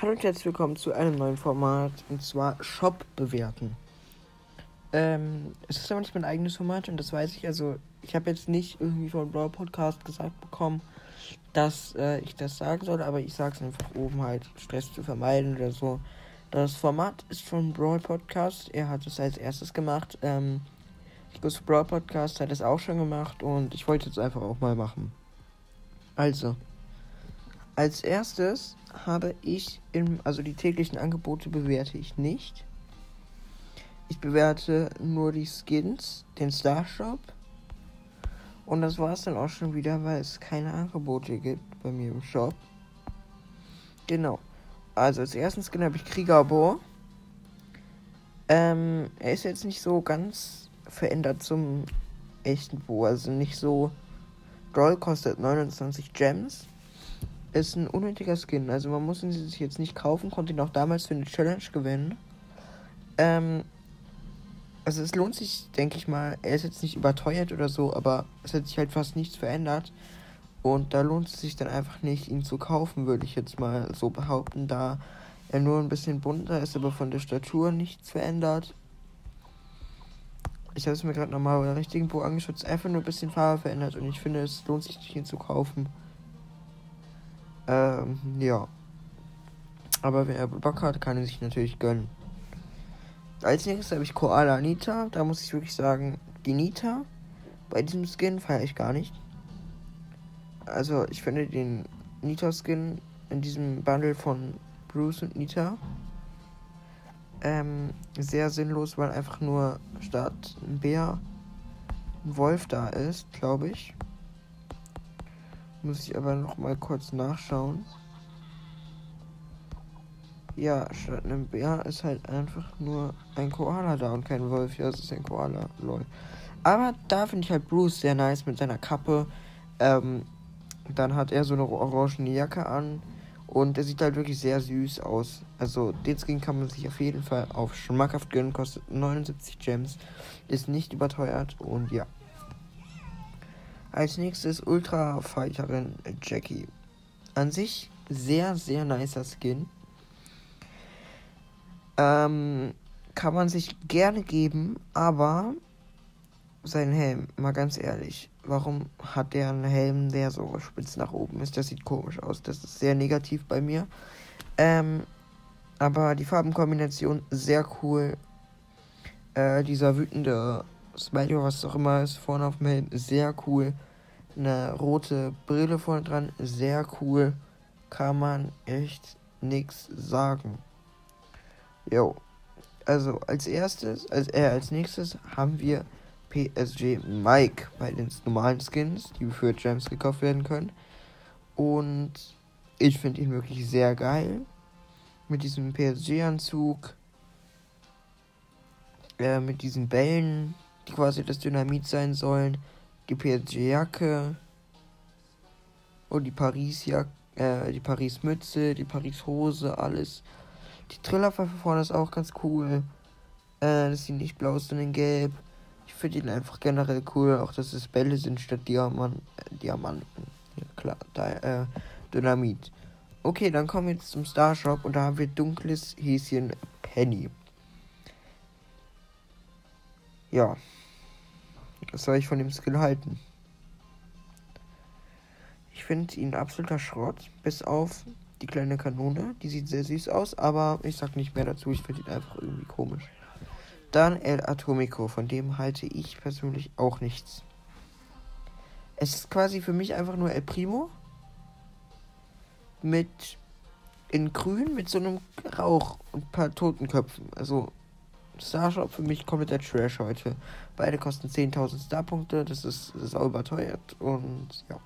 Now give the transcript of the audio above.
Hallo und herzlich willkommen zu einem neuen Format und zwar Shop bewerten. Ähm, es ist aber nicht mein eigenes Format und das weiß ich. Also, ich habe jetzt nicht irgendwie vom Brawl Podcast gesagt bekommen, dass äh, ich das sagen soll, aber ich sage es einfach oben halt, Stress zu vermeiden oder so. Das Format ist von Brawl Podcast. Er hat es als erstes gemacht. Ähm, Rico's Brawl Podcast hat es auch schon gemacht und ich wollte es einfach auch mal machen. Also, als erstes habe ich im, also die täglichen Angebote bewerte ich nicht. Ich bewerte nur die Skins, den Starshop. Und das war es dann auch schon wieder, weil es keine Angebote gibt bei mir im Shop. Genau. Also als ersten Skin habe ich Kriegerbohr. Ähm, er ist jetzt nicht so ganz verändert zum echten Bo. Also nicht so. Doll kostet 29 Gems ist ein unnötiger Skin. Also man muss ihn sich jetzt nicht kaufen, konnte ihn auch damals für eine Challenge gewinnen. Ähm, also es lohnt sich, denke ich mal. Er ist jetzt nicht überteuert oder so, aber es hat sich halt fast nichts verändert. Und da lohnt es sich dann einfach nicht, ihn zu kaufen, würde ich jetzt mal so behaupten, da er nur ein bisschen bunter ist, aber von der Statur nichts verändert. Ich habe es mir gerade nochmal bei der richtigen Bo angeschaut, einfach nur ein bisschen Farbe verändert und ich finde, es lohnt sich nicht, ihn zu kaufen. Ähm, ja. Aber wer Bock hat, kann er sich natürlich gönnen. Als nächstes habe ich Koala Nita. Da muss ich wirklich sagen, die Nita bei diesem Skin feiere ich gar nicht. Also ich finde den Nita-Skin in diesem Bundle von Bruce und Nita ähm, sehr sinnlos, weil einfach nur statt ein Bär ein Wolf da ist, glaube ich. Muss ich aber noch mal kurz nachschauen. Ja, statt einem Bär ist halt einfach nur ein Koala da und kein Wolf. Ja, es ist ein Koala, lol. Aber da finde ich halt Bruce sehr nice mit seiner Kappe. Ähm, dann hat er so eine orangene Jacke an. Und er sieht halt wirklich sehr süß aus. Also den Skin kann man sich auf jeden Fall auf schmackhaft gönnen. Kostet 79 Gems. Ist nicht überteuert. Und ja. Als nächstes Ultra Fighterin Jackie. An sich sehr, sehr nicer Skin. Ähm, kann man sich gerne geben, aber sein Helm, mal ganz ehrlich, warum hat der einen Helm, der so spitz nach oben ist? Das sieht komisch aus. Das ist sehr negativ bei mir. Ähm, aber die Farbenkombination sehr cool. Äh, dieser wütende Smiley, was auch immer ist, vorne auf dem Helm, sehr cool. Eine rote Brille vorne dran, sehr cool. Kann man echt nichts sagen. Jo. Also als erstes, als, äh, als nächstes haben wir PSG Mike bei den normalen Skins, die für Gems gekauft werden können. Und ich finde ihn wirklich sehr geil. Mit diesem PSG-Anzug. Äh, mit diesen Bällen, die quasi das Dynamit sein sollen. Die PSG-Jacke. Und die Paris-Jacke. Äh, die Paris-Mütze, die Paris-Hose, alles. Die Trillerpfeife vorne ist auch ganz cool. Äh, dass sie nicht blau sondern gelb. Ich finde ihn einfach generell cool. Auch dass es Bälle sind statt Diamant äh, Diamanten. Ja, klar. Da, äh, Dynamit. Okay, dann kommen wir jetzt zum Starshop und da haben wir dunkles Häschen Penny. Ja. Was soll ich von dem Skill halten? Ich finde ihn absoluter Schrott, bis auf die kleine Kanone. Die sieht sehr süß aus, aber ich sag nicht mehr dazu. Ich finde ihn einfach irgendwie komisch. Dann El Atomico, von dem halte ich persönlich auch nichts. Es ist quasi für mich einfach nur El Primo mit in grün mit so einem Rauch und ein paar Totenköpfen. Also Starshop für mich komplett der Trash heute. Beide kosten 10.000 Starpunkte, das ist, auch überteuert und ja.